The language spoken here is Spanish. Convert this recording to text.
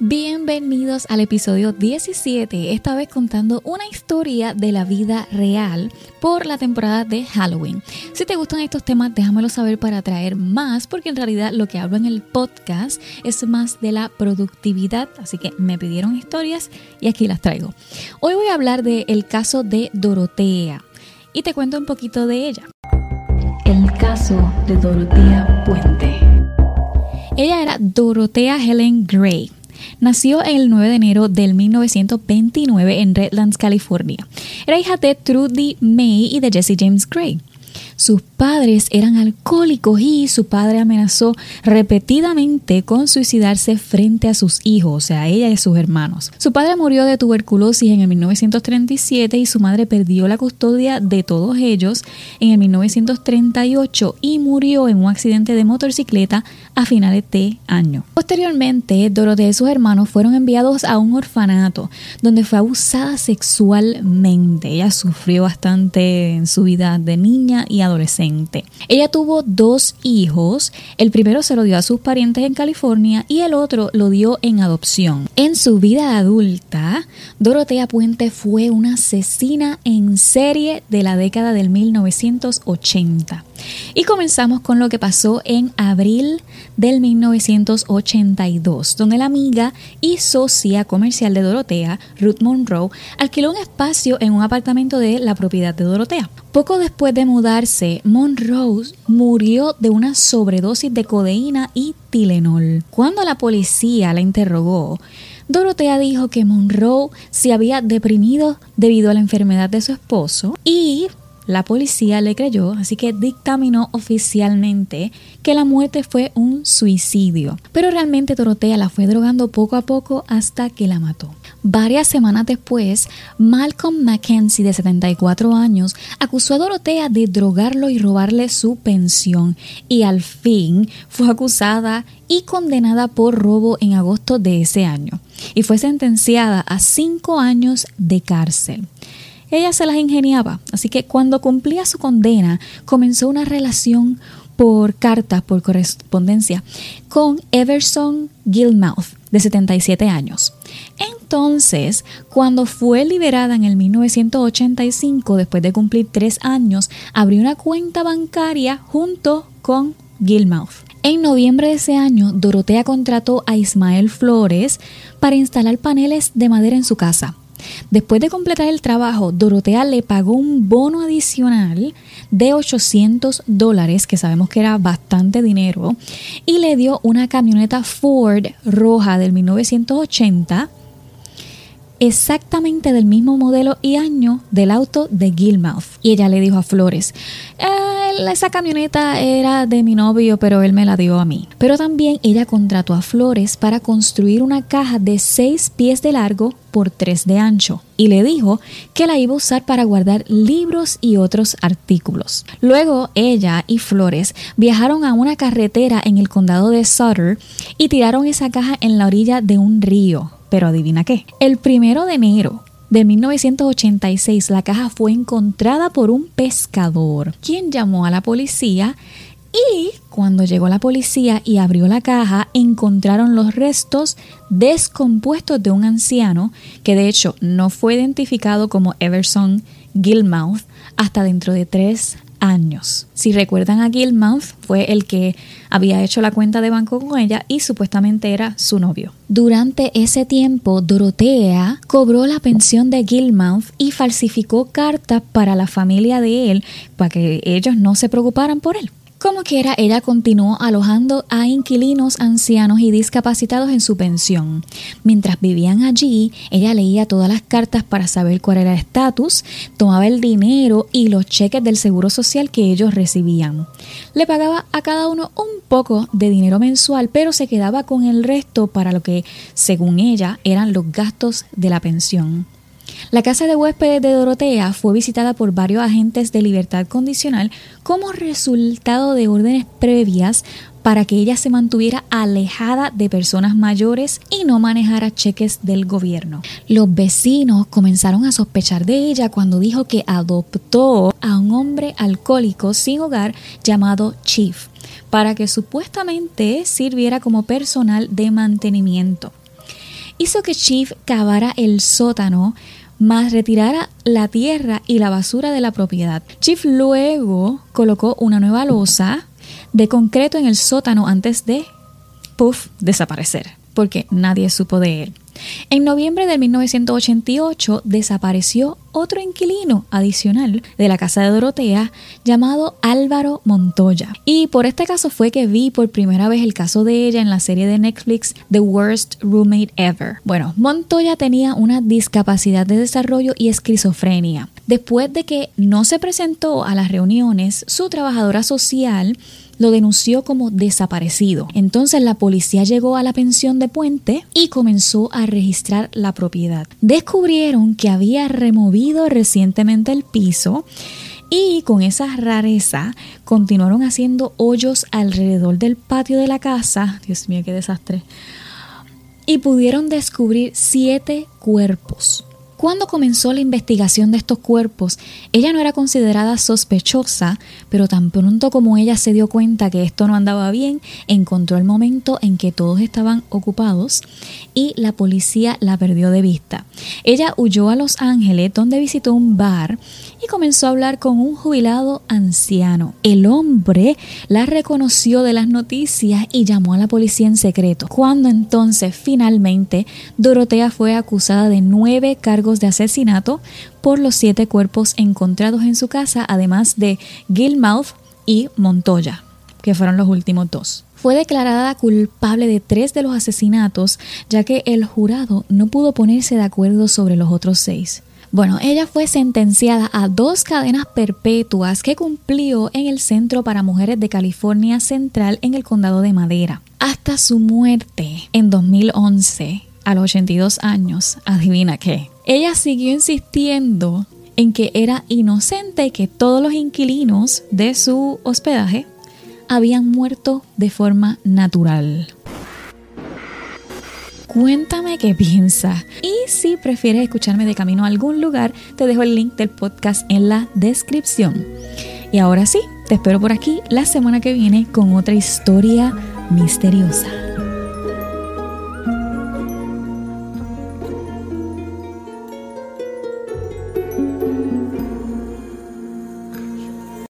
Bienvenidos al episodio 17, esta vez contando una historia de la vida real por la temporada de Halloween. Si te gustan estos temas, déjamelo saber para traer más, porque en realidad lo que hablo en el podcast es más de la productividad, así que me pidieron historias y aquí las traigo. Hoy voy a hablar del caso de Dorotea y te cuento un poquito de ella. El caso de Dorotea Puente. Ella era Dorotea Helen Gray Nació el 9 de enero del 1929 en Redlands, California. Era hija de Trudy May y de Jesse James Gray. Sus padres eran alcohólicos y su padre amenazó repetidamente con suicidarse frente a sus hijos, o sea, ella y sus hermanos. Su padre murió de tuberculosis en el 1937 y su madre perdió la custodia de todos ellos en el 1938 y murió en un accidente de motocicleta a finales de año. Posteriormente, Dorotea y sus hermanos fueron enviados a un orfanato donde fue abusada sexualmente. Ella sufrió bastante en su vida de niña y adolescente. Ella tuvo dos hijos, el primero se lo dio a sus parientes en California y el otro lo dio en adopción. En su vida adulta, Dorotea Puente fue una asesina en serie de la década del 1980. Y comenzamos con lo que pasó en abril del 1982, donde la amiga y socia comercial de Dorotea, Ruth Monroe, alquiló un espacio en un apartamento de la propiedad de Dorotea. Poco después de mudarse, Monroe murió de una sobredosis de codeína y Tilenol. Cuando la policía la interrogó, Dorotea dijo que Monroe se había deprimido debido a la enfermedad de su esposo y la policía le creyó, así que dictaminó oficialmente que la muerte fue un suicidio. Pero realmente Dorotea la fue drogando poco a poco hasta que la mató. Varias semanas después, Malcolm Mackenzie, de 74 años, acusó a Dorotea de drogarlo y robarle su pensión y al fin fue acusada y condenada por robo en agosto de ese año y fue sentenciada a cinco años de cárcel. Ella se las ingeniaba, así que cuando cumplía su condena comenzó una relación por carta, por correspondencia, con Everson Gilmouth, de 77 años. Entonces, cuando fue liberada en el 1985, después de cumplir tres años, abrió una cuenta bancaria junto con Gilmouth. En noviembre de ese año, Dorotea contrató a Ismael Flores para instalar paneles de madera en su casa. Después de completar el trabajo, Dorotea le pagó un bono adicional de 800 dólares, que sabemos que era bastante dinero, y le dio una camioneta Ford roja del 1980 exactamente del mismo modelo y año del auto de Gilmouth. Y ella le dijo a Flores, eh, esa camioneta era de mi novio, pero él me la dio a mí. Pero también ella contrató a Flores para construir una caja de 6 pies de largo por 3 de ancho y le dijo que la iba a usar para guardar libros y otros artículos. Luego ella y Flores viajaron a una carretera en el condado de Sutter y tiraron esa caja en la orilla de un río. Pero adivina qué, el primero de enero de 1986 la caja fue encontrada por un pescador, quien llamó a la policía y cuando llegó la policía y abrió la caja, encontraron los restos descompuestos de un anciano que de hecho no fue identificado como Everson Gilmouth hasta dentro de tres años. Si recuerdan a Gilmouth, fue el que había hecho la cuenta de banco con ella y supuestamente era su novio. Durante ese tiempo, Dorotea cobró la pensión de Gilmouth y falsificó cartas para la familia de él para que ellos no se preocuparan por él. Como quiera, ella continuó alojando a inquilinos ancianos y discapacitados en su pensión. Mientras vivían allí, ella leía todas las cartas para saber cuál era el estatus, tomaba el dinero y los cheques del seguro social que ellos recibían. Le pagaba a cada uno un poco de dinero mensual, pero se quedaba con el resto para lo que, según ella, eran los gastos de la pensión. La casa de huéspedes de Dorotea fue visitada por varios agentes de libertad condicional como resultado de órdenes previas para que ella se mantuviera alejada de personas mayores y no manejara cheques del gobierno. Los vecinos comenzaron a sospechar de ella cuando dijo que adoptó a un hombre alcohólico sin hogar llamado Chief para que supuestamente sirviera como personal de mantenimiento. Hizo que Chief cavara el sótano más retirara la tierra y la basura de la propiedad. Chief luego colocó una nueva losa de concreto en el sótano antes de, puff, desaparecer, porque nadie supo de él. En noviembre de 1988 desapareció otro inquilino adicional de la casa de Dorotea llamado Álvaro Montoya. Y por este caso fue que vi por primera vez el caso de ella en la serie de Netflix The Worst Roommate Ever. Bueno, Montoya tenía una discapacidad de desarrollo y esquizofrenia. Después de que no se presentó a las reuniones, su trabajadora social lo denunció como desaparecido. Entonces la policía llegó a la pensión de Puente y comenzó a registrar la propiedad. Descubrieron que había removido recientemente el piso y con esa rareza continuaron haciendo hoyos alrededor del patio de la casa. Dios mío, qué desastre. Y pudieron descubrir siete cuerpos. Cuando comenzó la investigación de estos cuerpos, ella no era considerada sospechosa, pero tan pronto como ella se dio cuenta que esto no andaba bien, encontró el momento en que todos estaban ocupados y la policía la perdió de vista. Ella huyó a Los Ángeles, donde visitó un bar y comenzó a hablar con un jubilado anciano. El hombre la reconoció de las noticias y llamó a la policía en secreto. Cuando entonces finalmente Dorotea fue acusada de nueve cargos de asesinato por los siete cuerpos encontrados en su casa, además de Gilmouth y Montoya, que fueron los últimos dos. Fue declarada culpable de tres de los asesinatos, ya que el jurado no pudo ponerse de acuerdo sobre los otros seis. Bueno, ella fue sentenciada a dos cadenas perpetuas que cumplió en el Centro para Mujeres de California Central en el condado de Madera. Hasta su muerte en 2011, a los 82 años, adivina qué, ella siguió insistiendo en que era inocente y que todos los inquilinos de su hospedaje habían muerto de forma natural. Cuéntame qué piensas. Y si prefieres escucharme de camino a algún lugar, te dejo el link del podcast en la descripción. Y ahora sí, te espero por aquí la semana que viene con otra historia misteriosa.